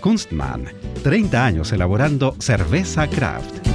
Kunstmann, 30 años elaborando cerveza craft.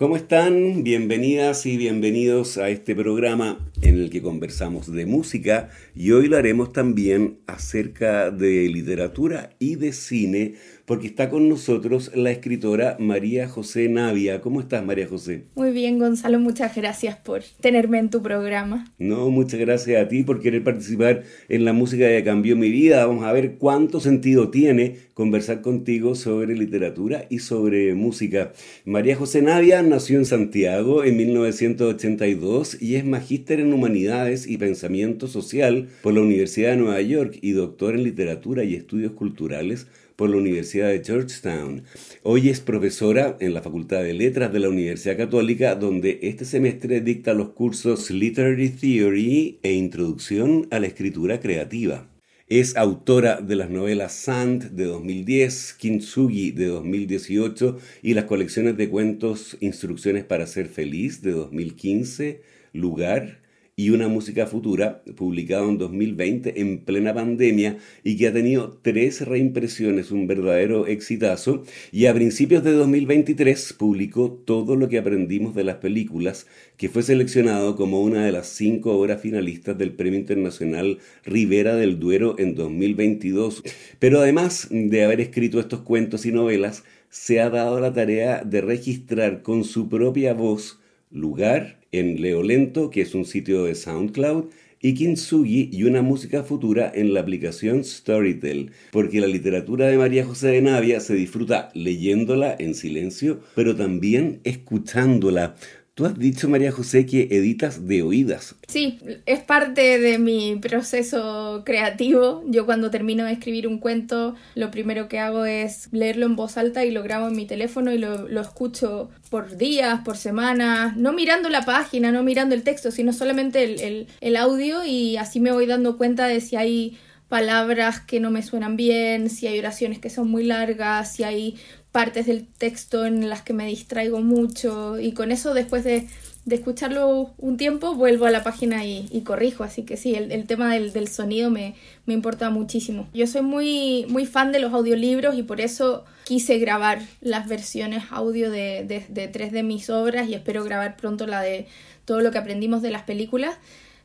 ¿Cómo están? Bienvenidas y bienvenidos a este programa en el que conversamos de música y hoy lo haremos también acerca de literatura y de cine porque está con nosotros la escritora María José Navia. ¿Cómo estás, María José? Muy bien, Gonzalo, muchas gracias por tenerme en tu programa. No, muchas gracias a ti por querer participar en la música que cambió mi vida. Vamos a ver cuánto sentido tiene conversar contigo sobre literatura y sobre música. María José Navia nació en Santiago en 1982 y es magíster en Humanidades y Pensamiento Social por la Universidad de Nueva York y doctor en Literatura y Estudios Culturales por la Universidad de Georgetown. Hoy es profesora en la Facultad de Letras de la Universidad Católica, donde este semestre dicta los cursos Literary Theory e Introducción a la Escritura Creativa. Es autora de las novelas Sand de 2010, Kintsugi de 2018 y las colecciones de cuentos Instrucciones para ser feliz de 2015, Lugar y una música futura, publicado en 2020 en plena pandemia y que ha tenido tres reimpresiones, un verdadero exitazo, y a principios de 2023 publicó Todo lo que aprendimos de las películas, que fue seleccionado como una de las cinco obras finalistas del Premio Internacional Rivera del Duero en 2022. Pero además de haber escrito estos cuentos y novelas, se ha dado la tarea de registrar con su propia voz lugar, en Leo Lento, que es un sitio de SoundCloud, y Kintsugi y una música futura en la aplicación Storytel, porque la literatura de María José de Navia se disfruta leyéndola en silencio, pero también escuchándola. Tú has dicho, María José, que editas de oídas. Sí, es parte de mi proceso creativo. Yo cuando termino de escribir un cuento, lo primero que hago es leerlo en voz alta y lo grabo en mi teléfono y lo, lo escucho por días, por semanas, no mirando la página, no mirando el texto, sino solamente el, el, el audio y así me voy dando cuenta de si hay palabras que no me suenan bien, si hay oraciones que son muy largas, si hay partes del texto en las que me distraigo mucho y con eso después de, de escucharlo un tiempo vuelvo a la página y, corrijo, así que sí, el, el tema del, del sonido me, me, importa muchísimo. Yo soy muy, muy fan de los audiolibros y por eso quise grabar las versiones audio de, de, de tres de mis obras y espero grabar pronto la de todo lo que aprendimos de las películas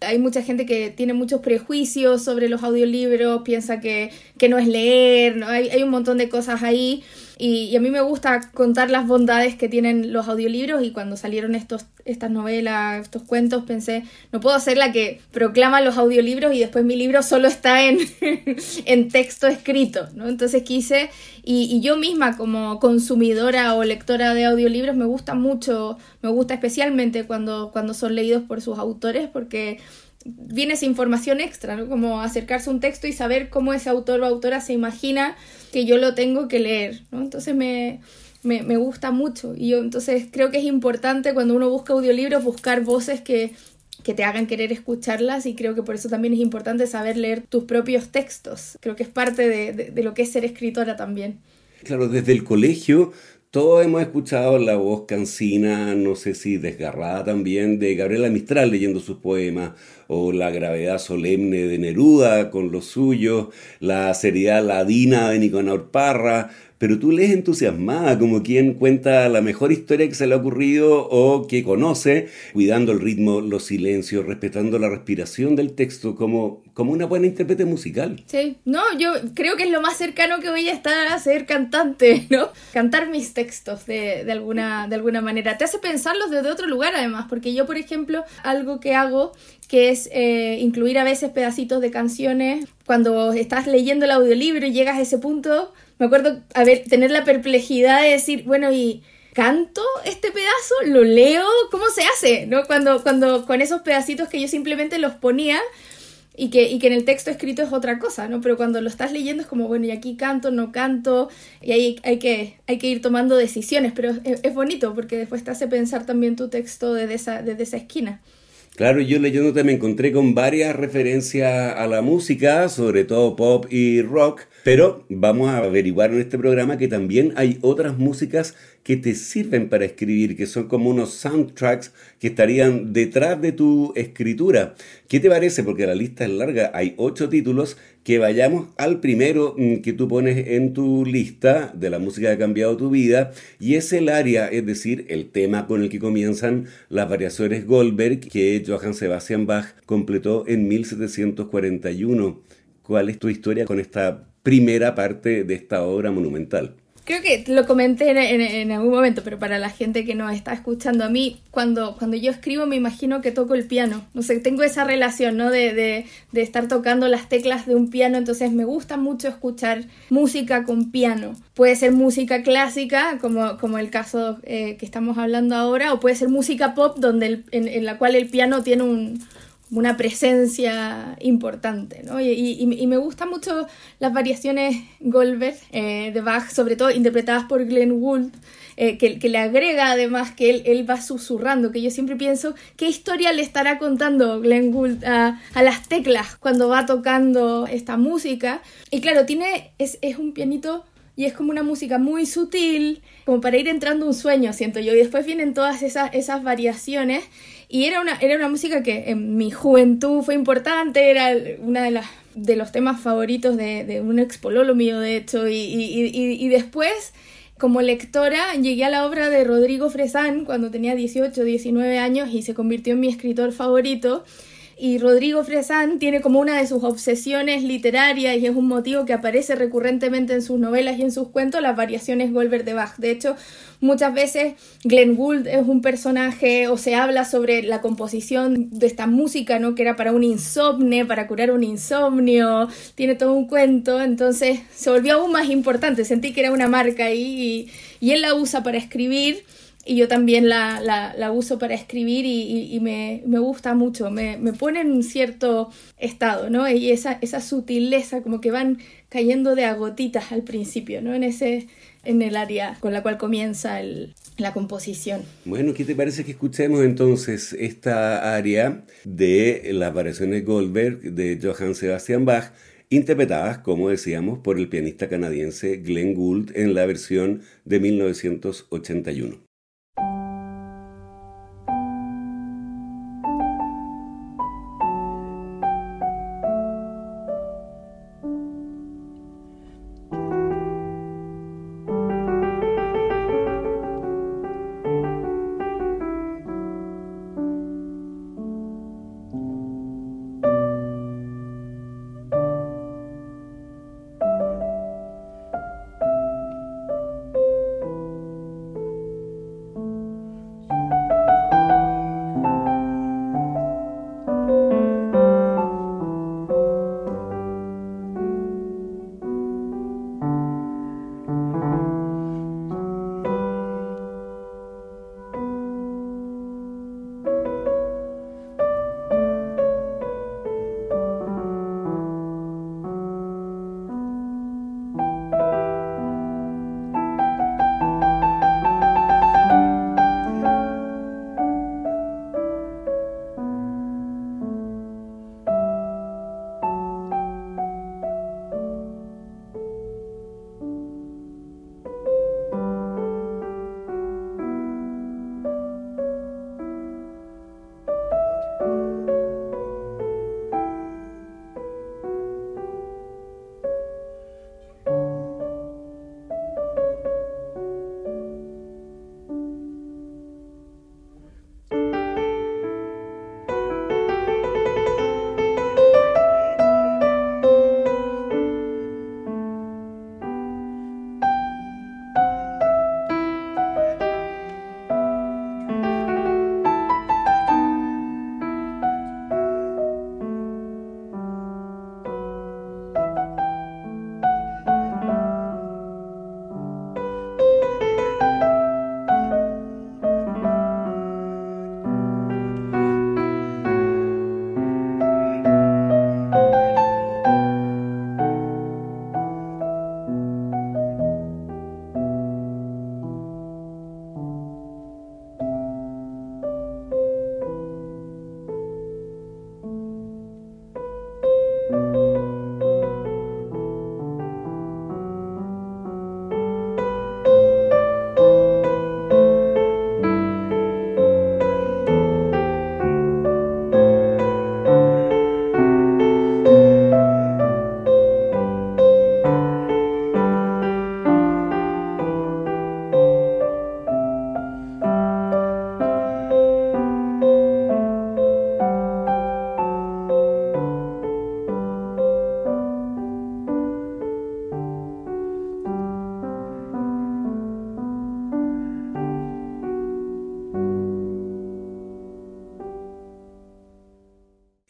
hay mucha gente que tiene muchos prejuicios sobre los audiolibros, piensa que, que no es leer, ¿no? Hay, hay, un montón de cosas ahí. Y, a mí me gusta contar las bondades que tienen los audiolibros y cuando salieron estos, estas novelas, estos cuentos, pensé, no puedo ser la que proclama los audiolibros y después mi libro solo está en, en texto escrito, ¿no? Entonces quise, y, y yo misma como consumidora o lectora de audiolibros me gusta mucho, me gusta especialmente cuando, cuando son leídos por sus autores porque viene esa información extra, ¿no? Como acercarse a un texto y saber cómo ese autor o autora se imagina que yo lo tengo que leer, ¿no? Entonces me, me, me, gusta mucho y yo entonces creo que es importante cuando uno busca audiolibros buscar voces que, que te hagan querer escucharlas y creo que por eso también es importante saber leer tus propios textos. Creo que es parte de, de, de lo que es ser escritora también. Claro, desde el colegio todos hemos escuchado la voz cansina, no sé si desgarrada también, de Gabriela Mistral leyendo sus poemas, o la gravedad solemne de Neruda con los suyos, la seriedad ladina de Nicanor Parra, pero tú lees entusiasmada, como quien cuenta la mejor historia que se le ha ocurrido o que conoce, cuidando el ritmo, los silencios, respetando la respiración del texto, como, como una buena intérprete musical. Sí, no, yo creo que es lo más cercano que voy a estar a ser cantante, ¿no? Cantar mis textos de, de, alguna, de alguna manera. Te hace pensarlos desde otro lugar, además, porque yo, por ejemplo, algo que hago que es eh, incluir a veces pedacitos de canciones. Cuando estás leyendo el audiolibro y llegas a ese punto, me acuerdo a ver, tener la perplejidad de decir, bueno, y canto este pedazo, lo leo, ¿cómo se hace? ¿No? Cuando, cuando con esos pedacitos que yo simplemente los ponía y que, y que en el texto escrito es otra cosa, ¿no? Pero cuando lo estás leyendo es como, bueno, y aquí canto, no canto, y ahí hay que, hay que ir tomando decisiones, pero es, bonito porque después te hace pensar también tu texto desde esa, desde esa esquina. Claro, yo leyéndote me encontré con varias referencias a la música, sobre todo pop y rock, pero vamos a averiguar en este programa que también hay otras músicas que te sirven para escribir, que son como unos soundtracks que estarían detrás de tu escritura. ¿Qué te parece? Porque la lista es larga, hay ocho títulos, que vayamos al primero mm, que tú pones en tu lista de la música que ha cambiado tu vida, y es el área, es decir, el tema con el que comienzan las variaciones Goldberg que Johann Sebastian Bach completó en 1741. ¿Cuál es tu historia con esta primera parte de esta obra monumental? Creo que lo comenté en, algún momento, pero para la gente que nos está escuchando, a mí cuando, cuando yo escribo me imagino que toco el piano. No sé, tengo esa relación, ¿no? De, de, de estar tocando las teclas de un piano, entonces me gusta mucho escuchar música con piano. Puede ser música clásica, como, como el caso eh, que estamos hablando ahora, o puede ser música pop, donde en la cual el piano tiene un, una presencia importante, ¿no? Y, y, me gustan mucho las variaciones Goldberg eh, de Bach, sobre todo interpretadas por Glenn Gould, eh, que, que, le agrega además que él, él, va susurrando, que yo siempre pienso, ¿qué historia le estará contando Glenn Gould a, a las teclas cuando va tocando esta música? Y claro, tiene, es, es un pianito y es como una música muy sutil, como para ir entrando un sueño, siento yo. Y después vienen todas esas, esas variaciones y era una, era una música que en mi juventud fue importante, era una de las de los temas favoritos de, de un expololo mío, de hecho, y, y, y, después, como lectora, llegué a la obra de Rodrigo Fresán cuando tenía 18, 19 años y se convirtió en mi escritor favorito. Y Rodrigo Fresán tiene como una de sus obsesiones literarias y es un motivo que aparece recurrentemente en sus novelas y en sus cuentos, las variaciones Goldberg de Bach. De hecho, muchas veces Glenn Gould es un personaje o se habla sobre la composición de esta música, ¿no? Que era para un insomnio, para curar un insomnio, tiene todo un cuento, entonces se volvió aún más importante, sentí que era una marca ahí y, y él la usa para escribir y yo también la, la, uso para escribir y, me, me, gusta mucho, me, me, pone en un cierto estado, ¿no? Y esa, esa sutileza, como que van cayendo de agotitas al principio, ¿no? En ese en el área con la cual comienza el, la composición. Bueno, ¿qué te parece que escuchemos entonces esta área de las variaciones Goldberg de Johann Sebastian Bach? interpretadas, como decíamos, por el pianista canadiense Glenn Gould en la versión de 1981.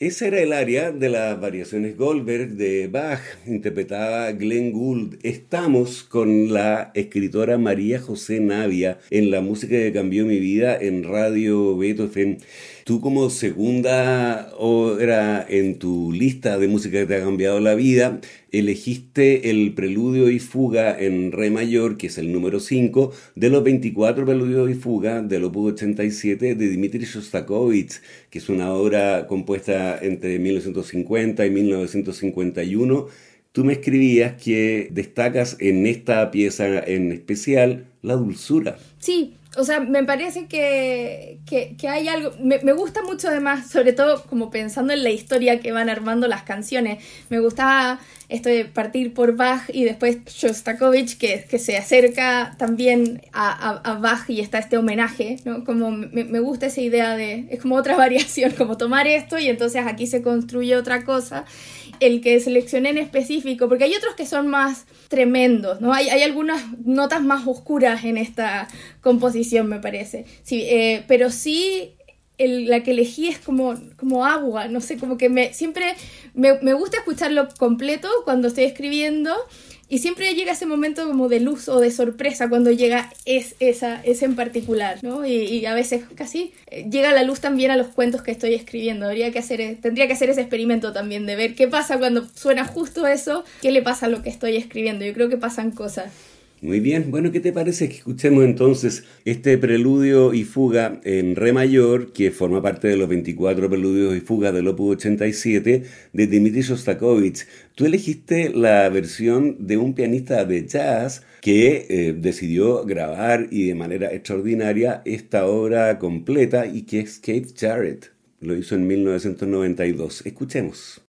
Esa era el área de las variaciones Goldberg de Bach, interpretada Glenn Gould. Estamos con la escritora María José Navia en la música que cambió mi vida en Radio Beethoven. Tú como segunda obra en tu lista de música que te ha cambiado la vida, elegiste el preludio y fuga en re mayor, que es el número 5, de los 24 preludios y fuga del opus 87 de Dmitri Shostakovich, que es una obra compuesta entre 1950 y 1951. Tú me escribías que destacas en esta pieza en especial la dulzura. Sí, o sea, me parece que, que, hay algo, me, me, gusta mucho además, sobre todo como pensando en la historia que van armando las canciones, me gustaba esto de partir por Bach y después Shostakovich, que, se acerca también a, a, Bach y está este homenaje, ¿no? Como me, me, gusta esa idea de, es como otra variación, como tomar esto y entonces aquí se construye otra cosa. El que seleccioné en específico, porque hay otros que son más tremendos, ¿no? Hay, hay algunas notas más oscuras en esta composición, me parece. Sí, eh, pero sí la que elegí es como, como agua, no sé, como que me, siempre me, me, gusta escucharlo completo cuando estoy escribiendo y siempre llega ese momento como de luz o de sorpresa cuando llega es, esa, ese en particular, ¿no? Y, a veces casi eh, llega la luz también a los cuentos que estoy escribiendo. Habría que hacer, tendría que hacer ese experimento también de ver qué pasa cuando suena justo eso, qué le pasa a lo que estoy escribiendo. Yo creo que pasan cosas. Muy bien, bueno, ¿qué te parece que escuchemos entonces este preludio y fuga en re mayor que forma parte de los 24 preludios y fugas del Opus 87 de Dmitri Shostakovich? Tú elegiste la versión de un pianista de jazz que eh, decidió grabar y de manera extraordinaria esta obra completa y que es Kate Jarrett. Lo hizo en 1992. Escuchemos.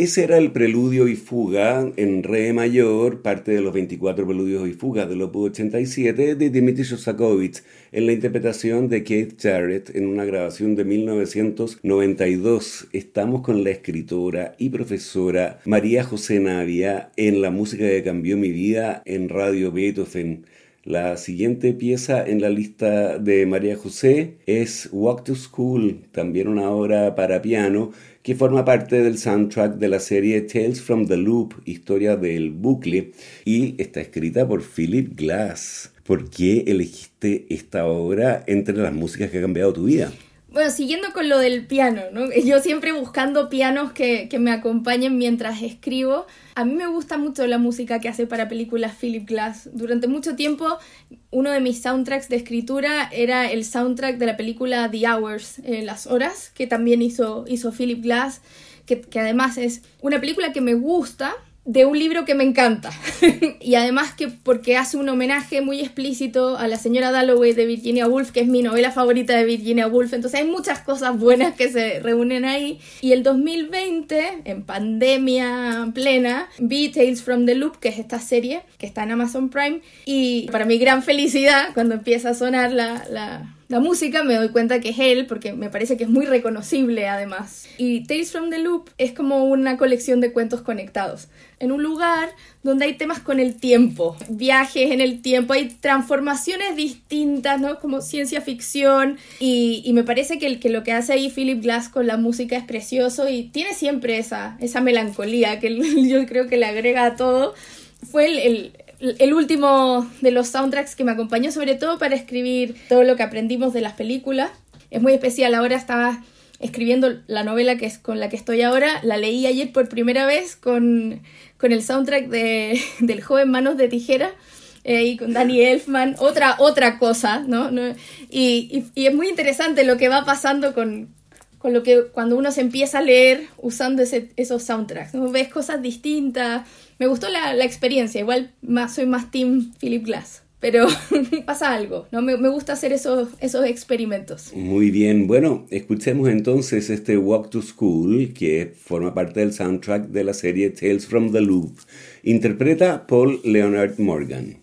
Ese era el preludio y fuga en re mayor, parte de los 24 preludios y fugas del Opus 87 de Dmitri Shostakovich, en la interpretación de Keith Jarrett en una grabación de 1992. Estamos con la escritora y profesora María José Navia en la música que cambió mi vida en Radio Beethoven. La siguiente pieza en la lista de María José es Walk to School, también una obra para piano que forma parte del soundtrack de la serie Tales from the Loop, historia del bucle, y está escrita por Philip Glass. ¿Por qué elegiste esta obra entre las músicas que ha cambiado tu vida? Bueno, siguiendo con lo del piano, ¿no? Yo siempre buscando pianos que, que, me acompañen mientras escribo. A mí me gusta mucho la música que hace para películas Philip Glass. Durante mucho tiempo, uno de mis soundtracks de escritura era el soundtrack de la película The Hours, eh, Las Horas, que también hizo, hizo Philip Glass, que, que además es una película que me gusta, de un libro que me encanta. y además que porque hace un homenaje muy explícito a la señora Dalloway de Virginia Woolf, que es mi novela favorita de Virginia Woolf. Entonces hay muchas cosas buenas que se reúnen ahí. Y el 2020, en pandemia plena, vi Tales from the Loop, que es esta serie que está en Amazon Prime. Y para mi gran felicidad, cuando empieza a sonar la, la la música me doy cuenta que es él porque me parece que es muy reconocible además. Y Tales from the Loop es como una colección de cuentos conectados en un lugar donde hay temas con el tiempo, viajes en el tiempo, hay transformaciones distintas, ¿no? Como ciencia ficción y, me parece que, el, lo que hace ahí Philip Glass con la música es precioso y tiene siempre esa, esa melancolía que yo creo que le agrega a todo. Fue el, el último de los soundtracks que me acompañó sobre todo para escribir todo lo que aprendimos de las películas. Es muy especial, ahora estaba escribiendo la novela que es con la que estoy ahora, la leí ayer por primera vez con, con el soundtrack de, del joven Manos de Tijera. Eh, y con Danny Elfman, otra, otra cosa, ¿no? y, y, es muy interesante lo que va pasando con, con lo que cuando uno se empieza a leer usando ese, esos soundtracks. ¿no? Ves cosas distintas, me gustó la, la experiencia, igual más, soy más Team Philip Glass. Pero pasa algo, ¿no? Me, gusta hacer esos, esos experimentos. Muy bien, bueno, escuchemos entonces este Walk to School, que forma parte del soundtrack de la serie Tales from the Loop. Interpreta Paul Leonard Morgan.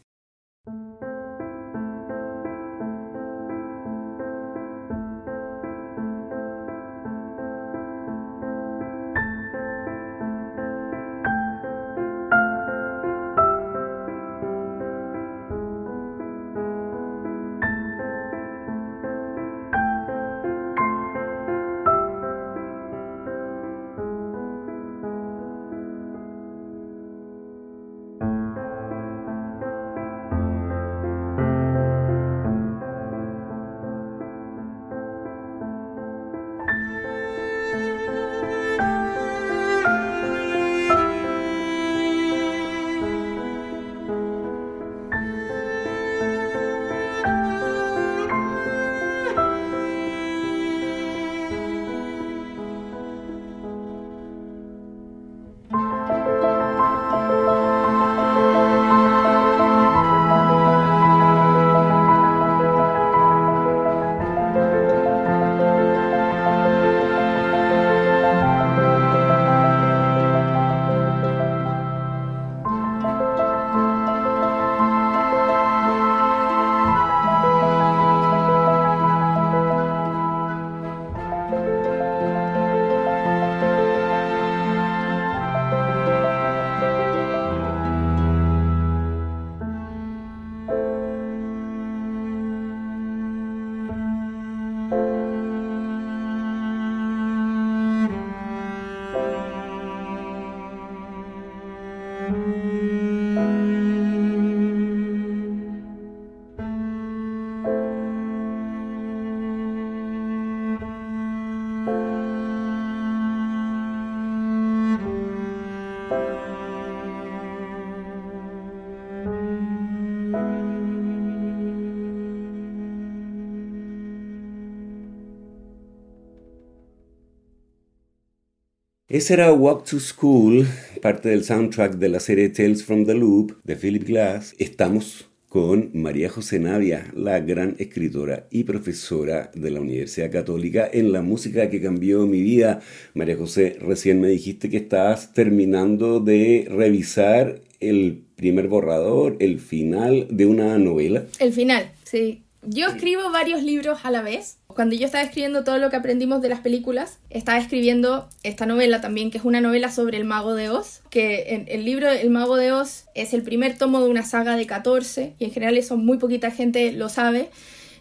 Ese era Walk to School, parte del soundtrack de la serie Tales from the Loop de Philip Glass. Estamos con María José Navia, la gran escritora y profesora de la Universidad Católica en la música que cambió mi vida. María José, recién me dijiste que estabas terminando de revisar el primer borrador, el final de una novela. El final, sí. Yo escribo varios libros a la vez. Cuando yo estaba escribiendo todo lo que aprendimos de las películas, estaba escribiendo esta novela también, que es una novela sobre el mago de Oz, que el libro El mago de Oz es el primer tomo de una saga de 14 y en general eso muy poquita gente lo sabe.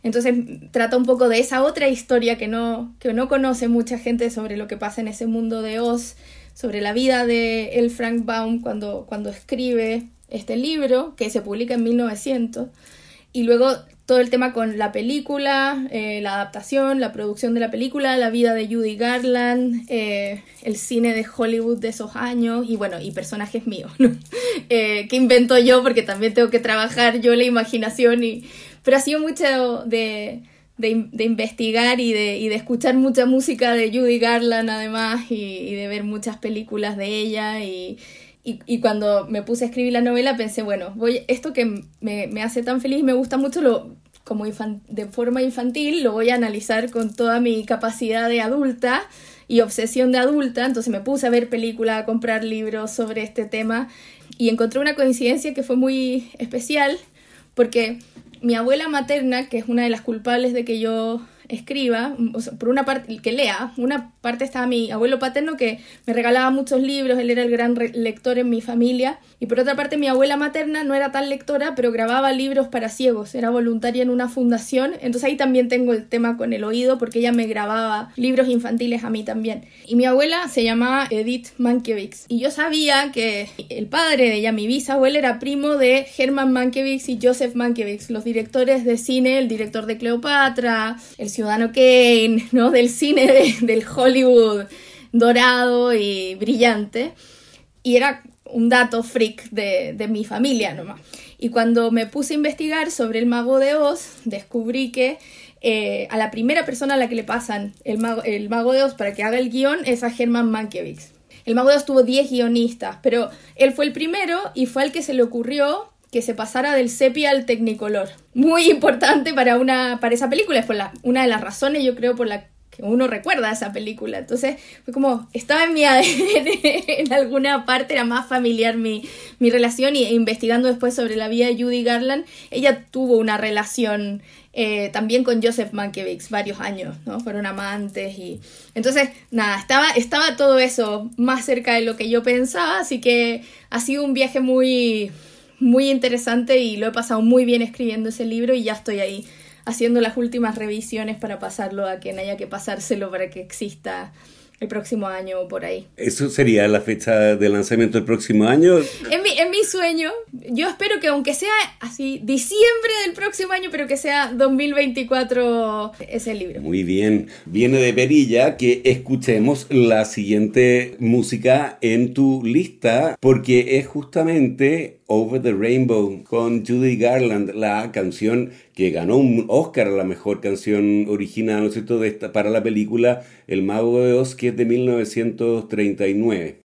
Entonces trata un poco de esa otra historia que no, que no conoce mucha gente sobre lo que pasa en ese mundo de Oz, sobre la vida de el Frank Baum cuando, cuando escribe este libro, que se publica en 1900. Y luego todo el tema con la película, eh, la adaptación, la producción de la película, la vida de Judy Garland, eh, el cine de Hollywood de esos años y bueno, y personajes míos, ¿no? Eh, que invento yo porque también tengo que trabajar yo la imaginación y... Pero ha sido mucho de, de, investigar y de, y de, escuchar mucha música de Judy Garland además y, y de ver muchas películas de ella y y, cuando me puse a escribir la novela pensé, bueno, voy, esto que me, me hace tan feliz, me gusta mucho, lo, como de forma infantil, lo voy a analizar con toda mi capacidad de adulta y obsesión de adulta. Entonces me puse a ver películas, a comprar libros sobre este tema y encontré una coincidencia que fue muy especial porque mi abuela materna, que es una de las culpables de que yo escriba, por una parte, que lea, una parte estaba mi abuelo paterno que me regalaba muchos libros, él era el gran lector en mi familia, y por otra parte mi abuela materna no era tan lectora, pero grababa libros para ciegos, era voluntaria en una fundación, entonces ahí también tengo el tema con el oído, porque ella me grababa libros infantiles a mí también. Y mi abuela se llamaba Edith Mankiewicz, y yo sabía que el padre de ella, mi bisabuela, era primo de Herman Mankiewicz y Joseph Mankiewicz, los directores de cine, el director de Cleopatra, el Ciudadano Kane, ¿no? Del cine del Hollywood dorado y brillante. Y era un dato freak de, mi familia nomás. Y cuando me puse a investigar sobre el mago de Oz, descubrí que eh, a la primera persona a la que le pasan el mago, el mago de Oz para que haga el guion es a Herman Mankiewicz. El mago de Oz tuvo 10 guionistas, pero él fue el primero y fue al que se le ocurrió que se pasara del sepia al tecnicolor. Muy importante para, una, para esa película, es la, una de las razones yo creo por la que uno recuerda esa película. Entonces fue como, estaba en mi ADN, en alguna parte era más familiar mi, mi relación y investigando después sobre la vida de Judy Garland, ella tuvo una relación eh, también con Joseph Mankiewicz varios años, ¿no? Fueron amantes y... Entonces, nada, estaba, estaba todo eso más cerca de lo que yo pensaba, así que ha sido un viaje muy muy interesante y lo he pasado muy bien escribiendo ese libro y ya estoy ahí haciendo las últimas revisiones para pasarlo a quien haya que pasárselo para que exista el próximo año o por ahí. ¿Eso sería la fecha de lanzamiento del próximo año? En mi, en mi sueño, yo espero que aunque sea así diciembre del próximo año, pero que sea 2024 ese libro. Muy bien. Viene de Perilla que escuchemos la siguiente música en tu lista, porque es justamente Over the Rainbow con Judy Garland, la canción que ganó un Oscar a la mejor canción original, ¿no es cierto?, de esta, para la película El Mago de Oz, que es de 1939.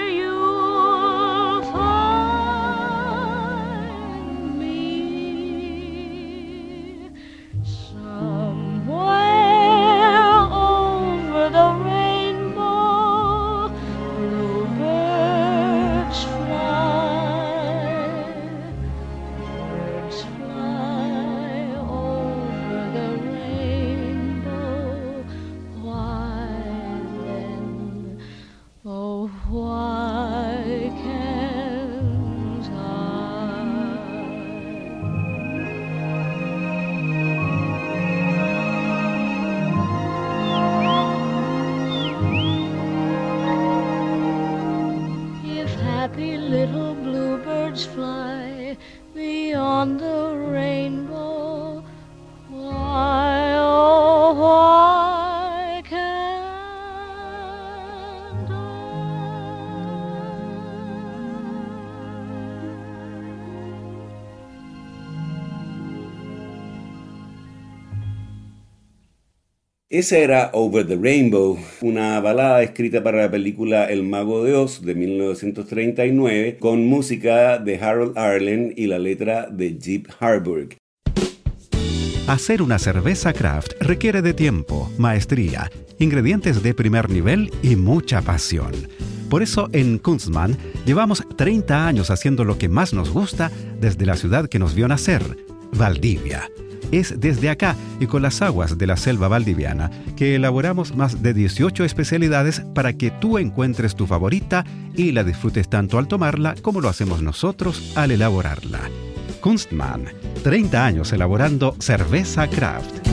Esa era Over the Rainbow, una balada escrita para la película El Mago de Oz de 1939, con música de Harold Arlen y la letra de Jeep Harburg. Hacer una cerveza craft requiere de tiempo, maestría, ingredientes de primer nivel y mucha pasión. Por eso en Kunstmann llevamos 30 años haciendo lo que más nos gusta desde la ciudad que nos vio nacer, Valdivia. Es desde acá y con las aguas de la selva valdiviana que elaboramos más de 18 especialidades para que tú encuentres tu favorita y la disfrutes tanto al tomarla como lo hacemos nosotros al elaborarla. Kunstmann, 30 años elaborando cerveza craft.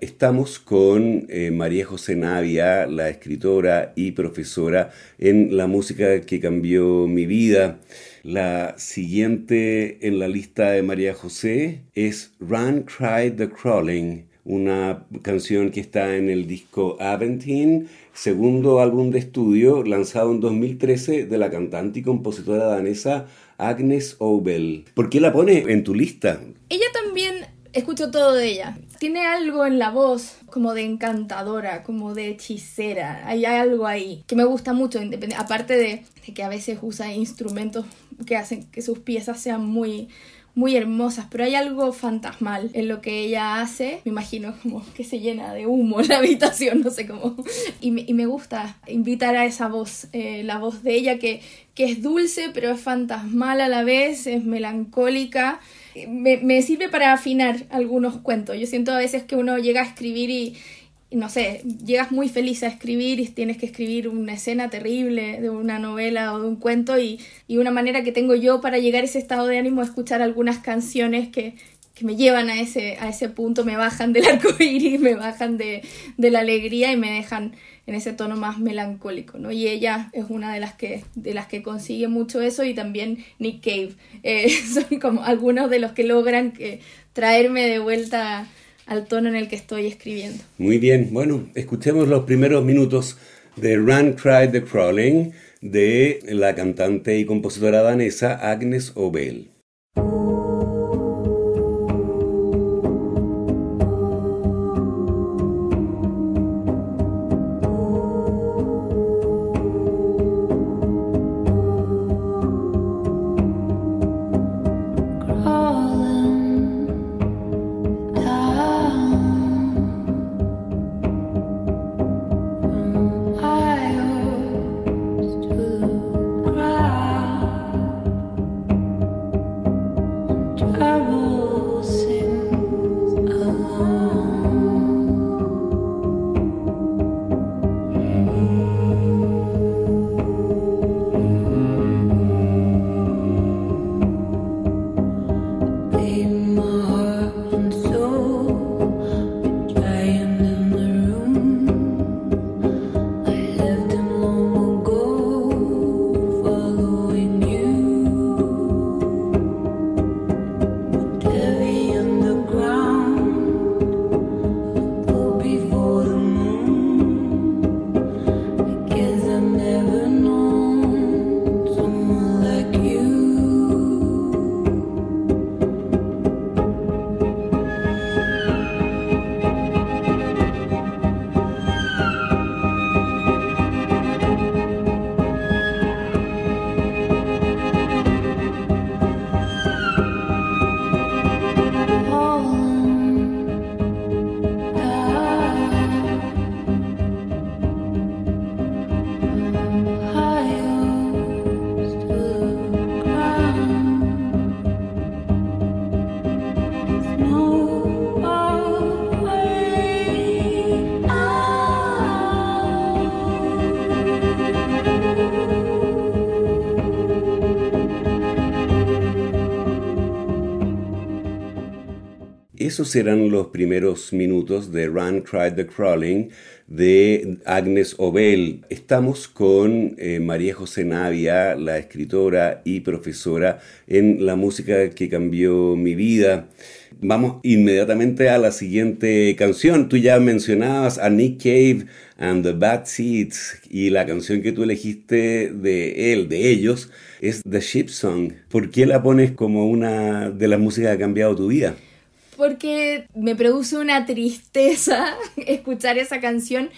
Estamos con eh, María José Navia, la escritora y profesora en la música que cambió mi vida. La siguiente en la lista de María José es Run, Cry the Crawling, una canción que está en el disco Aventine, segundo álbum de estudio lanzado en 2013 de la cantante y compositora danesa Agnes Obel. ¿Por qué la pone en tu lista? Ella también, escucho todo de ella. Tiene algo en la voz como de encantadora, como de hechicera. Hay algo ahí que me gusta mucho, aparte de, de que a veces usa instrumentos que hacen que sus piezas sean muy muy hermosas, pero hay algo fantasmal en lo que ella hace. Me imagino como que se llena de humo la habitación, no sé cómo. Y me, y me gusta invitar a esa voz, eh, la voz de ella que, que es dulce, pero es fantasmal a la vez, es melancólica. Me, me sirve para afinar algunos cuentos. Yo siento a veces que uno llega a escribir y, no sé, llegas muy feliz a escribir y tienes que escribir una escena terrible de una novela o de un cuento y, y una manera que tengo yo para llegar a ese estado de ánimo es escuchar algunas canciones que, que me llevan a ese, a ese punto, me bajan del arco iris, me bajan de, de la alegría y me dejan en ese tono más melancólico, ¿no? Y ella es una de las que, de las que consigue mucho eso y también Nick Cave. Eh, son como algunos de los que logran que, traerme de vuelta al tono en el que estoy escribiendo. Muy bien, bueno, escuchemos los primeros minutos de Run Cry the Crawling de la cantante y compositora danesa Agnes Obel. Esos eran los primeros minutos de Run, Cried the Crawling de Agnes Obel. Estamos con eh, María José Navia, la escritora y profesora en la música que cambió mi vida. Vamos inmediatamente a la siguiente canción. Tú ya mencionabas a Nick Cave and the Bad Seeds y la canción que tú elegiste de él, de ellos, es The Ship Song. ¿Por qué la pones como una de las músicas que ha cambiado tu vida? Porque me produce una tristeza escuchar esa canción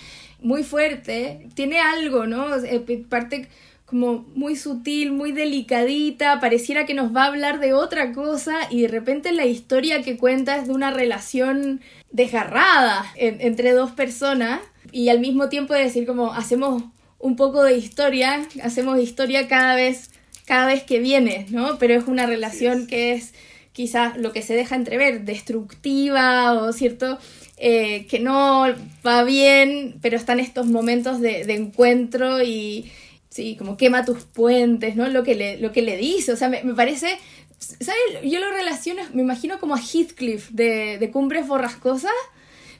muy fuerte. Tiene algo, ¿no? Eh, Parte como muy sutil, muy delicadita, pareciera que nos va a hablar de otra cosa y de repente la historia que cuenta es de una relación desgarrada en- entre dos personas y al mismo tiempo decir como hacemos un poco de historia, hacemos historia cada vez cada vez que viene, ¿no? Pero es una relación que es quizás lo que se deja entrever, destructiva o cierto, eh, que no va bien, pero están estos momentos de, de encuentro y sí, como quema tus puentes, ¿no? Lo que le, lo que le dice, o sea, me, me parece, ¿sabes? Yo lo relaciono, me imagino como a Heathcliff de, de Cumbres Borrascosas,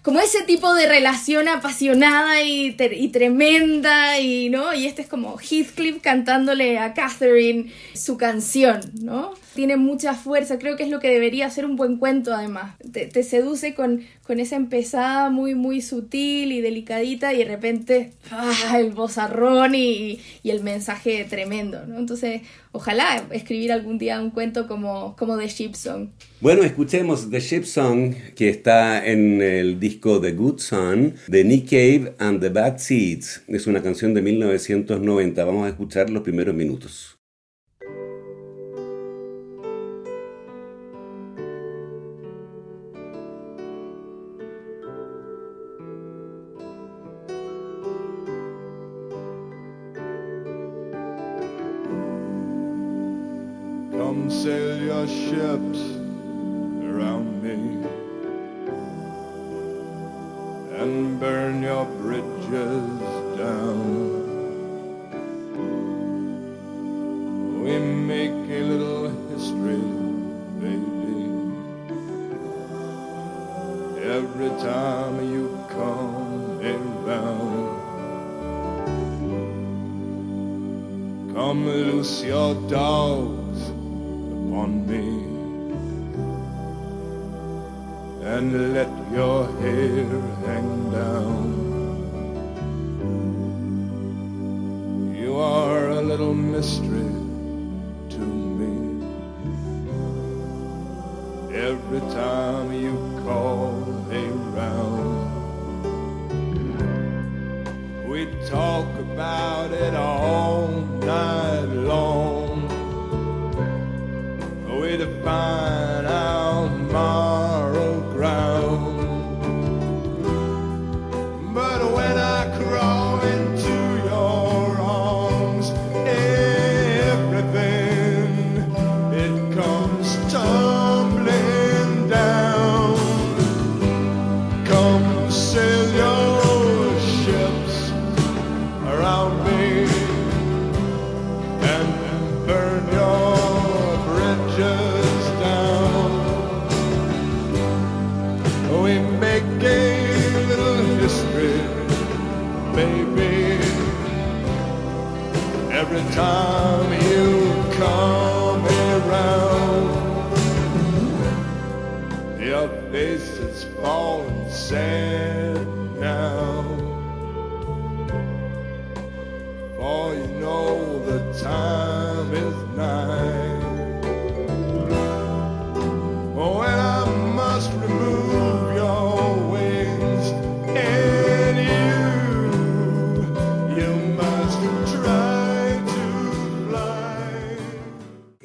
como ese tipo de relación apasionada y, y tremenda y no y este es como Heathcliff cantándole a Catherine su canción no tiene mucha fuerza creo que es lo que debería ser un buen cuento además te, seduce con, con esa empezada muy muy sutil y delicadita y de repente ¡ah! el bozarrón y, y el mensaje tremendo no entonces ojalá escribir algún día un cuento como como The Ship Song Bueno, escuchemos The Ship Song, que está en el disco The Good Son de Nick Cave and the Bad Seeds. Es una canción de 1990. Vamos a escuchar los primeros minutos. Sail your ships around me and burn your bridges down. We make a little history, baby. Every time you come around. Come loose your dogs upon me and let your hair hang down. You are a little mystery to me. Every time you call around. We talk about it all goodbye.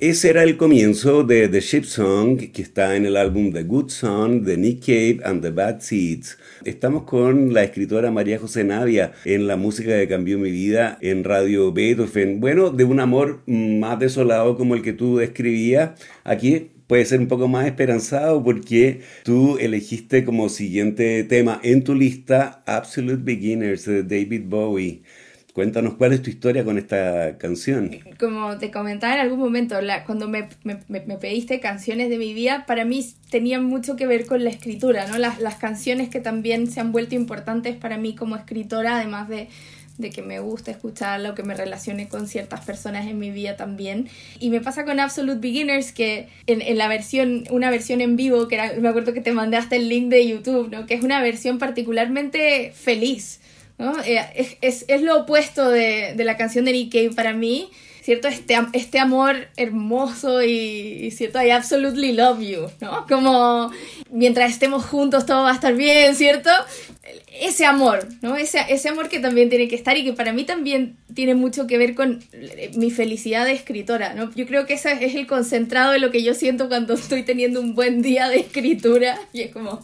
Ese era el comienzo de The Ship Song, que está en el álbum The Good Son de Nick Cave and the Bad Seeds. Estamos con la escritora María José Navia en la música que cambió mi vida en Radio Beethoven. Bueno, de un amor más desolado como el que tú describías, aquí puede ser un poco más esperanzado porque tú elegiste como siguiente tema en tu lista Absolute Beginners de David Bowie. Cuéntanos cuál es tu historia con esta canción. como te comentaba en algún momento, la- cuando me, me- me- me pediste canciones de mi vida, para mí tenían mucho que ver con la escritura, ¿no? Las, las canciones que también se han vuelto importantes para mí como escritora, además de, de que me gusta escucharlo, que me relacione con ciertas personas en mi vida también. Y me pasa con Absolute Beginners que en, en la versión, una versión en vivo, que era, me acuerdo que te mandé hasta el link de YouTube, ¿no? Que es una versión particularmente feliz. ¿No? Eh, es, es, es lo opuesto de, de la canción de Nick para mí, ¿cierto? Este, este amor hermoso y, y, ¿cierto? I absolutely love you, ¿no? Como mientras estemos juntos todo va a estar bien, ¿cierto? Ese amor, ¿no? Ese, ese amor que también tiene que estar y que para mí también tiene mucho que ver con eh, mi felicidad de escritora, ¿no? Yo creo que ese es el concentrado de lo que yo siento cuando estoy teniendo un buen día de escritura y es como,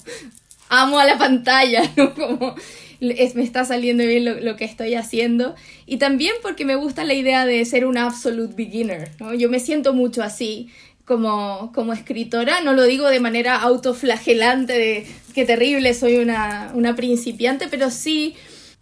amo a la pantalla, ¿no? Como es- me está saliendo bien lo, que estoy haciendo. Y también porque me gusta la idea de ser una absolute beginner, ¿no? Yo me siento mucho así como, como escritora, no lo digo de manera autoflagelante de qué terrible, soy una, una principiante, pero sí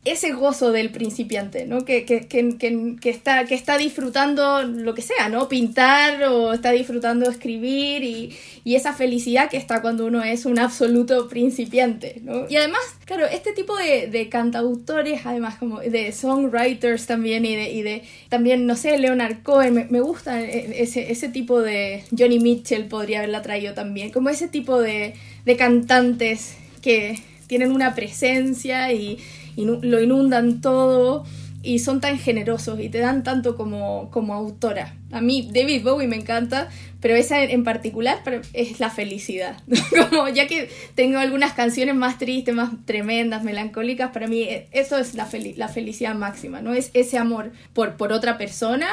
ese gozo del principiante, ¿no? Que, que, que, que, está, que está disfrutando lo que sea, ¿no? Pintar o está disfrutando escribir y, y esa felicidad que está cuando uno es un absoluto principiante, ¿no? Y además, claro, este tipo de, de cantautores, además como de songwriters también y de, y de también, no sé, Leonard Cohen, me, me gusta ese, ese tipo de... Johnny Mitchell podría haberla traído también, como ese tipo de, de cantantes que tienen una presencia y, y nu- lo inundan todo y son tan generosos y te dan tanto como, como autora. A mí David Bowie me encanta, pero esa en, particular es la felicidad. como ya que tengo algunas canciones más tristes, más tremendas, melancólicas, para mí eh, eso es la, fel- la felicidad máxima, ¿no? Es ese amor por, por otra persona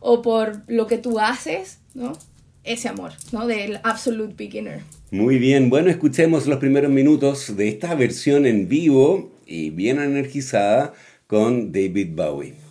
o por lo que tú haces, ¿no? Ese amor, ¿no? Del absolute beginner. Muy bien, bueno, escuchemos los primeros minutos de esta versión en vivo y bien energizada con David Bowie.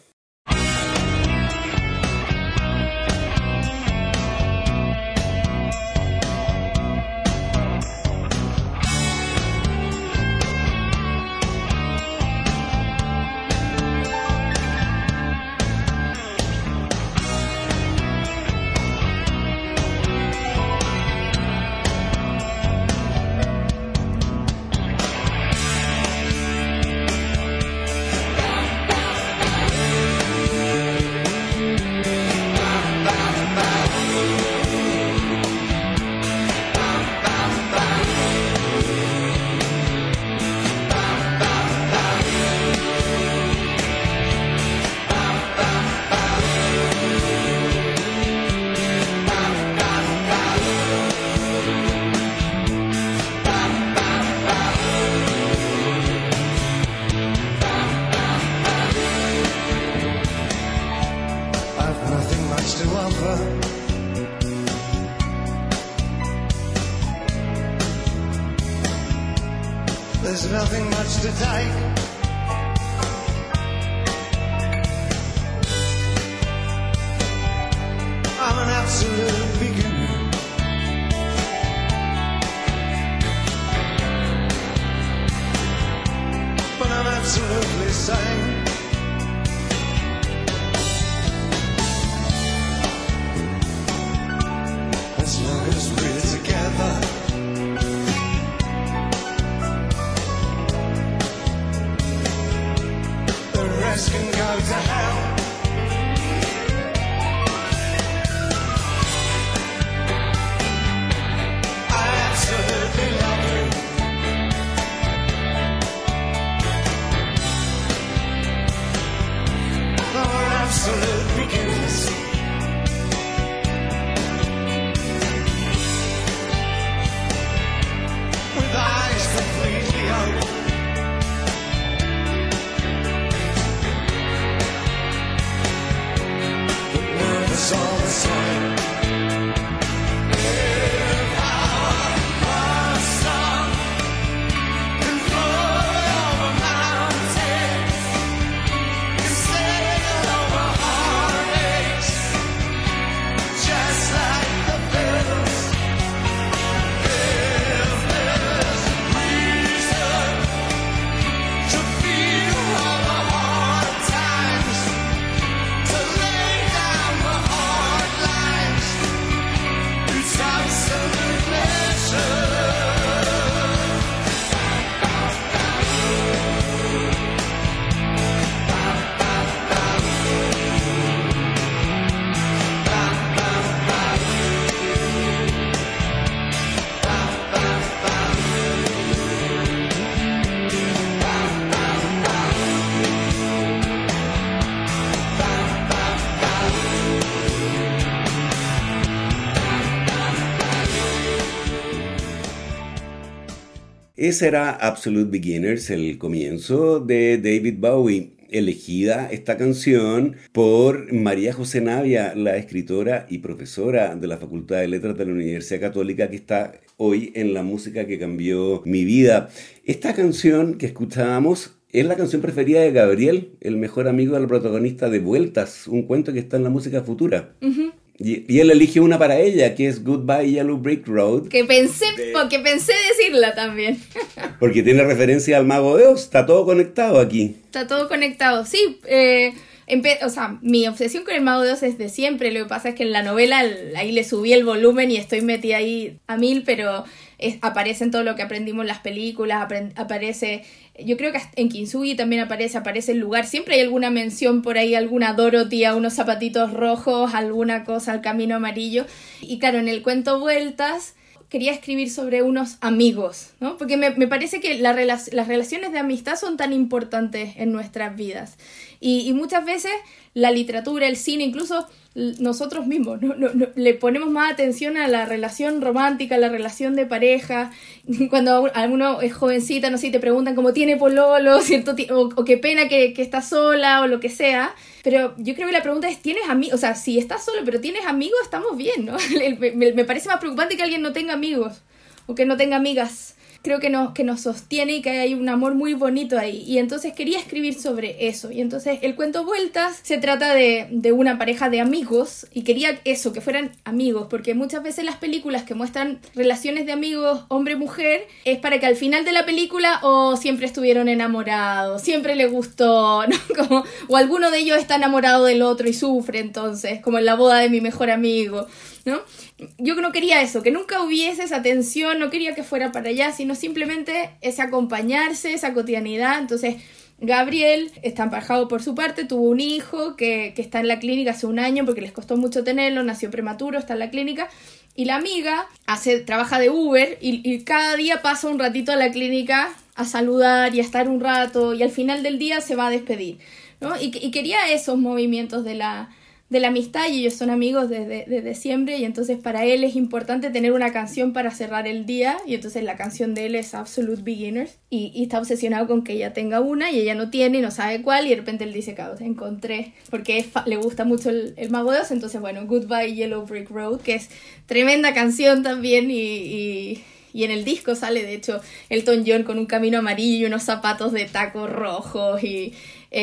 Ese Absolute Beginners, el comienzo de David Bowie. Elegida esta canción por María José Navia, la escritora y profesora de la Facultad de Letras de la Universidad Católica, que está hoy en la música que cambió mi vida. Esta canción que escuchábamos es la canción preferida de Gabriel, el mejor amigo del protagonista de Vueltas, un cuento que está en la música futura. Y, y él elige una para ella, que es Goodbye Yellow Brick Road, Que pensé, porque pensé decirla también. porque tiene referencia al mago de Oz. Está todo conectado aquí. Está todo conectado. Sí, eh, o sea, mi obsesión con el Mago de Oz es de siempre. Lo que pasa es que en la novela ahí le subí el volumen y estoy metida ahí a mil, pero aparece en todo lo que aprendimos en las películas, aparece... Yo creo que en Kintsugi también aparece, aparece el lugar. Siempre hay alguna mención por ahí, alguna Dorothy, unos zapatitos rojos, alguna cosa al camino amarillo. Y claro, en el cuento Vueltas quería escribir sobre unos amigos, ¿no? Porque me, me parece que las relaciones de amistad son tan importantes en nuestras vidas. Y, y muchas veces la literatura, el cine, incluso nosotros mismos, ¿no? No- no- le ponemos más atención a la relación romántica, a la relación de pareja. Cuando alguno es jovencita, no sé, te preguntan cómo tiene pololo, ¿cierto? O, o qué pena que, que está sola o lo que sea. Pero yo creo que la pregunta es, ¿tienes amigos? O sea, si estás solo pero tienes amigos, estamos bien, ¿no? me parece más preocupante que alguien no tenga amigos o que no tenga amigas. Creo que nos, que nos sostiene y que hay un amor muy bonito ahí. Y entonces quería escribir sobre eso. Y entonces el cuento Vueltas se trata de, de una pareja de amigos. Y quería eso, que fueran amigos. Porque muchas veces las películas que muestran relaciones de amigos hombre-mujer es para que al final de la película o siempre estuvieron enamorados, siempre le gustó, ¿no? Como, o alguno de ellos está enamorado del otro y sufre entonces, como en la boda de mi mejor amigo, Yo no quería eso, que nunca hubiese esa tensión, no quería que fuera para allá, sino simplemente ese acompañarse, esa cotidianidad. Entonces, Gabriel está emparejado por su parte, tuvo un hijo que, está en la clínica hace un año porque les costó mucho tenerlo, nació prematuro, está en la clínica. Y la amiga hace, trabaja de Uber y, cada día pasa un ratito a la clínica a saludar y a estar un rato y al final del día se va a despedir. ¿no? Y quería esos movimientos de la, de la amistad y ellos son amigos desde, desde siempre y entonces para él es importante tener una canción para cerrar el día y entonces la canción de él es Absolute Beginners y, está obsesionado con que ella tenga una y ella no tiene y no sabe cuál y de repente él dice, te encontré porque le gusta mucho el, Mago de Oz, entonces bueno, Goodbye Yellow Brick Road que es tremenda canción también y... y y en el disco sale, de hecho, Elton John con un camino amarillo y unos zapatos de taco rojos y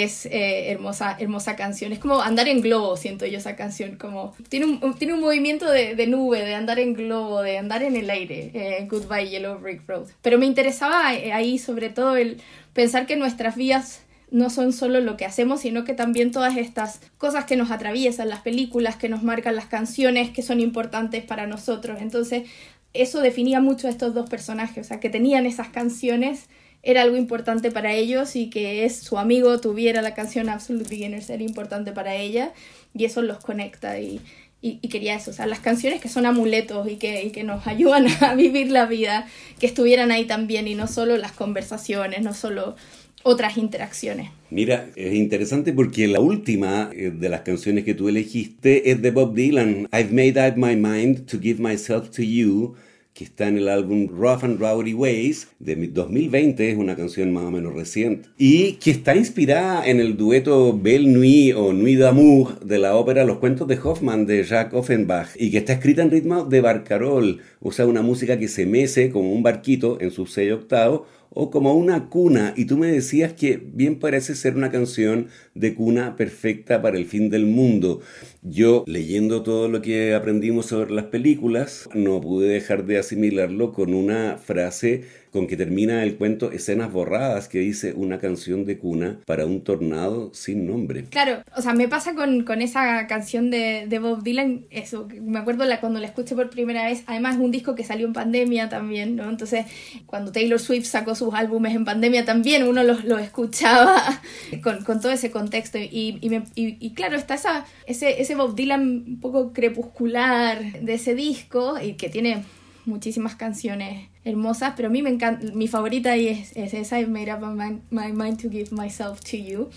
es eh, hermosa, hermosa canción. Es como andar en globo, siento yo esa canción. Como tiene un, tiene un movimiento de, de nube, de andar en globo, de andar en el aire. eh, Goodbye Yellow Brick Road. Pero me interesaba eh, ahí sobre todo el pensar que nuestras vidas no son solo lo que hacemos, sino que también todas estas cosas que nos atraviesan, las películas que nos marcan, las canciones que son importantes para nosotros. Entonces, eso definía mucho a estos dos personajes, o sea, que tenían esas canciones, era algo importante para ellos y que es su amigo tuviera la canción Absolute Beginners era importante para ella y eso los conecta y, y, y quería eso, o sea, las canciones que son amuletos y que, y que nos ayudan a vivir la vida, que estuvieran ahí también y no solo las conversaciones, no solo otras interacciones. Mira, es interesante porque la última eh, de las canciones que tú elegiste es de Bob Dylan, I've Made Up My Mind to Give Myself to You, que está en el álbum Rough and Rowdy Ways de mi- 2020, es una canción más o menos reciente, y que está inspirada en el dueto Belle Nuit o Nuit d'amour de la ópera Los cuentos de Hoffman de Jacques Offenbach, y que está escrita en ritmo de barcarol, o sea, una música que se mece como un barquito en sus seis octavos, o como una cuna, y tú me decías que bien parece ser una canción de cuna perfecta para el fin del mundo. Yo, leyendo todo lo que aprendimos sobre las películas, no pude dejar de asimilarlo con una frase con que termina el cuento Escenas Borradas, que dice una canción de cuna para un tornado sin nombre. Claro, o sea, me pasa con, con esa canción de, de Bob Dylan, eso, me acuerdo la, cuando la escuché por primera vez, además es un disco que salió en pandemia también, ¿no? Entonces, cuando Taylor Swift sacó sus álbumes en pandemia también uno los, los escuchaba con, con todo ese contexto y, y, me- y claro, está esa, ese, ese Bob Dylan un poco crepuscular de ese disco y que tiene muchísimas canciones hermosas, pero a mí me encanta, mi favorita ahí es, es esa, I made up my my mind to give myself to you.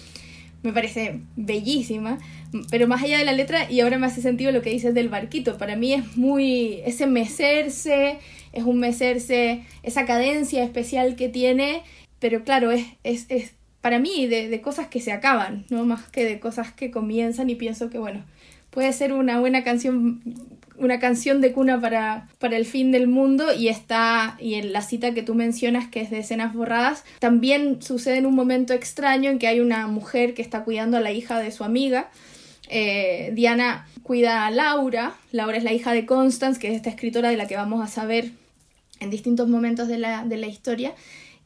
Me parece bellísima, pero más allá de la letra, y ahora me hace sentido lo que dices del barquito, para mí es muy, ese mecerse, es un mecerse, esa cadencia especial que tiene, pero claro, es, es, es para mí de, de cosas que se acaban, ¿no? Más que de cosas que comienzan y pienso que, bueno, puede ser una buena canción una canción de cuna para, para el fin del mundo y está, y en la cita que tú mencionas que es de escenas borradas, también sucede en un momento extraño en que hay una mujer que está cuidando a la hija de su amiga. Eh, Diana cuida a Laura, Laura es la hija de Constance, que es esta escritora de la que vamos a saber en distintos momentos de la, de la historia.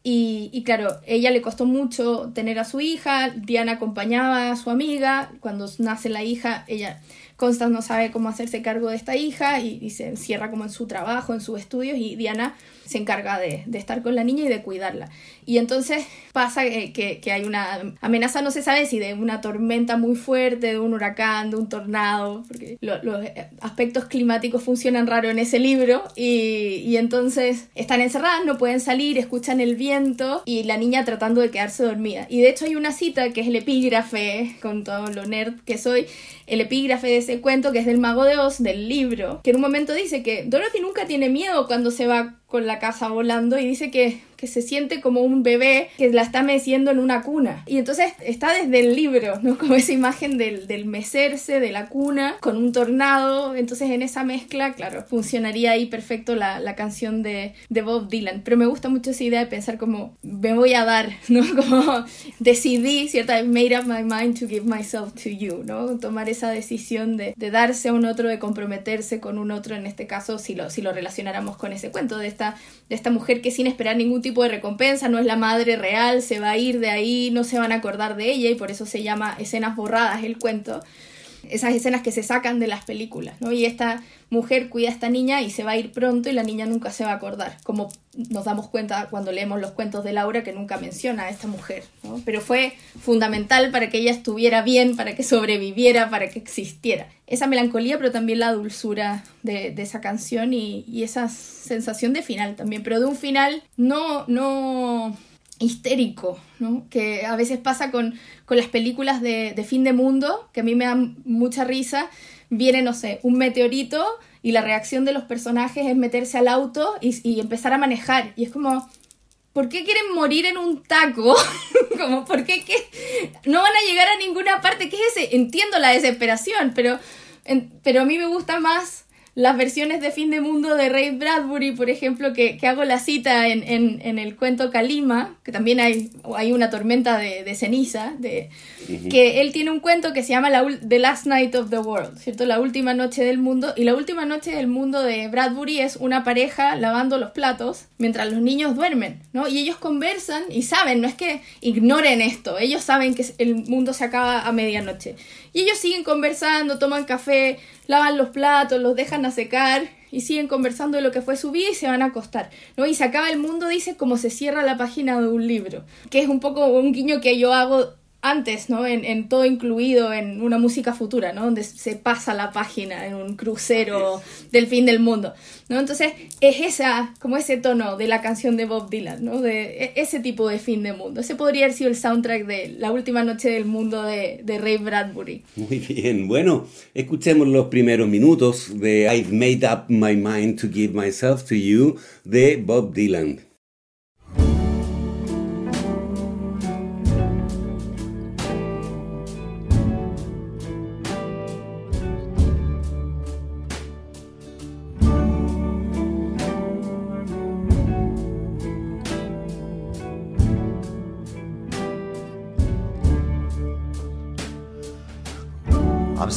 Y, y, claro, ella le costó mucho tener a su hija, Diana acompañaba a su amiga, cuando nace la hija, ella Constance no sabe cómo hacerse cargo de esta hija y, se encierra como en su trabajo, en sus estudios y Diana se encarga de estar con la niña y de cuidarla. Y entonces pasa que, que, que, hay una amenaza, no se sabe si de una tormenta muy fuerte, de un huracán, de un tornado, porque lo, los aspectos climáticos funcionan raro en ese libro y, y entonces están encerradas, no pueden salir, escuchan el viento y la niña tratando de quedarse dormida. Y de hecho hay una cita que es el epígrafe, con todo lo nerd que soy, el epígrafe de ese cuento que es del Mago de Oz, del libro, que en un momento dice que Dorothy nunca tiene miedo cuando se va con la casa volando y dice que, que, se siente como un bebé que la está meciendo en una cuna. Y entonces está desde el libro, ¿no? Como esa imagen del, del mecerse de la cuna con un tornado. Entonces en esa mezcla, claro, funcionaría ahí perfecto la, la canción de, de, Bob Dylan. Pero me gusta mucho esa idea de pensar como me voy a dar, ¿no? Como decidí, ¿cierto? I made up my mind to give myself to you, ¿no? Tomar esa decisión de, de darse a un otro, de comprometerse con un otro, en este caso, si lo, si lo relacionáramos con ese cuento de esta, de esta mujer que sin esperar ningún tipo de recompensa, no es la madre real, se va a ir de ahí, no se van a acordar de ella y por eso se llama escenas borradas el cuento. Esas escenas que se sacan de las películas, ¿no? Y esta mujer cuida a esta niña y se va a ir pronto y la niña nunca se va a acordar, como nos damos cuenta cuando leemos los cuentos de Laura que nunca menciona a esta mujer, ¿no? Pero fue fundamental para que ella estuviera bien, para que sobreviviera, para que existiera. Esa melancolía, pero también la dulzura de, esa canción y, y esa sensación de final también, pero de un final no, no histérico, ¿no? Que a veces pasa con, con las películas de, fin de mundo, que a mí me dan mucha risa. Viene, no sé, un meteorito y la reacción de los personajes es meterse al auto y, y empezar a manejar. Y es como, ¿por qué quieren morir en un taco? como, ¿por qué, qué? No van a llegar a ninguna parte. ¿Qué es ese? Entiendo la desesperación, pero, pero a mí me gusta más las versiones de fin de mundo de Ray Bradbury, por ejemplo, que, que hago la cita en, en, en, el cuento Kalima, que también hay, hay una tormenta de, de ceniza, de, uh -huh. que él tiene un cuento que se llama la, The Last Night of the World, ¿cierto? La última noche del mundo. Y la última noche del mundo de Bradbury es una pareja lavando los platos mientras los niños duermen, ¿no? Y ellos conversan y saben, no es que ignoren esto, ellos saben que el mundo se acaba a medianoche. Y ellos siguen conversando, toman café, lavan los platos, los dejan a secar y siguen conversando de lo que fue su vida y se van a acostar, ¿no? Y se acaba el mundo, dice, como se cierra la página de un libro, que es un poco un guiño que yo hago antes, ¿no? En, en, todo incluido en una música futura, ¿no? Donde se pasa la página en un crucero del fin del mundo, ¿no? Entonces es esa, como ese tono de la canción de Bob Dylan, ¿no? De ese tipo de fin de mundo. Ese podría haber sido el soundtrack de La última noche del mundo de, de Ray Bradbury. Muy bien, bueno, escuchemos los primeros minutos de I've made up my mind to give myself to you de Bob Dylan.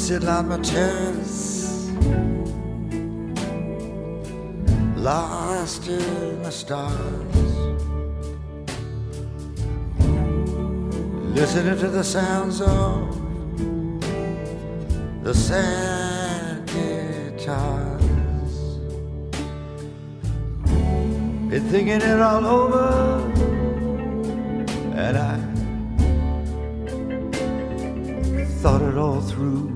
Sitting on my terrace, lost in the stars, listening to the sounds of the sad guitars. Been thinking it all over, and I thought it all through.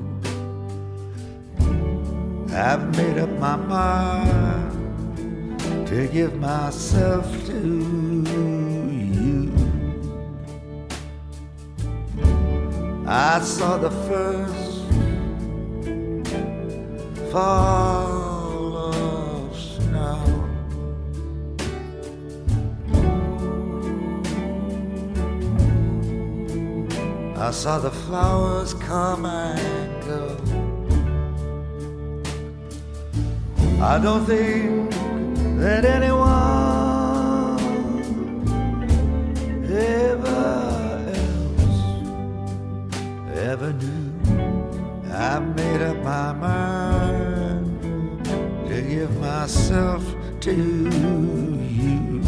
I've made up my mind to give myself to you. I saw the first fall of snow. I saw the flowers coming I don't think that anyone ever else ever knew. I made up my mind to give myself to you.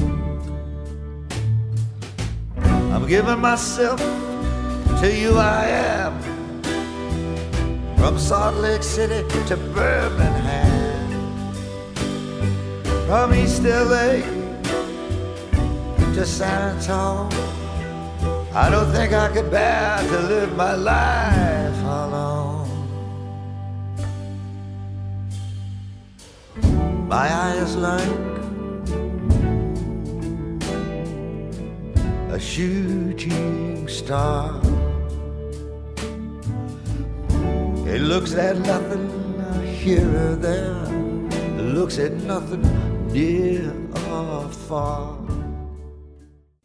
I'm giving myself to you, I am. From Salt Lake City to Birmingham, from East LA to San Antonio. I don't think I could bear to live my life alone. My eyes like a shooting star. It looks at nothing here or there. It looks at nothing near or far.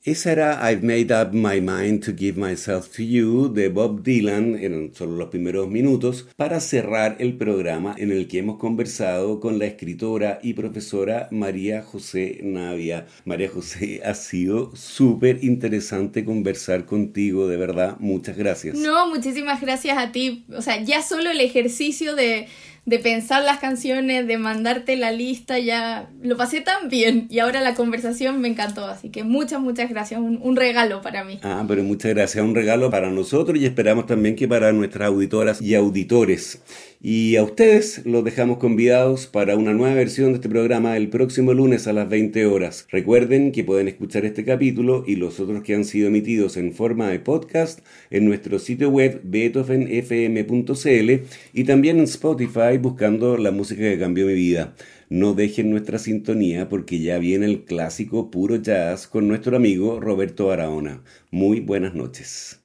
Esa era I've Made Up My Mind to Give Myself to You de Bob Dylan, en solo los primeros minutos, para cerrar el programa en el que hemos conversado con la escritora y profesora María José Navia. María José, ha sido súper interesante conversar contigo, de verdad, muchas gracias. No, muchísimas gracias a ti. O sea, ya solo el ejercicio de, de pensar las canciones, de mandarte la lista, ya lo pasé tan bien y ahora la conversación me encantó, así que muchas, muchas gracias, un, un regalo para mí. Ah, pero muchas gracias, un regalo para nosotros y esperamos también que para nuestras auditoras y auditores. Y a ustedes los dejamos convidados para una nueva versión de este programa el próximo lunes a las 20 horas. Recuerden que pueden escuchar este capítulo y los otros que han sido emitidos en forma de podcast en nuestro sitio web beethovenfm.cl y también en Spotify buscando la música que cambió mi vida. No dejen nuestra sintonía porque ya viene el clásico puro jazz con nuestro amigo Roberto Barahona. Muy buenas noches.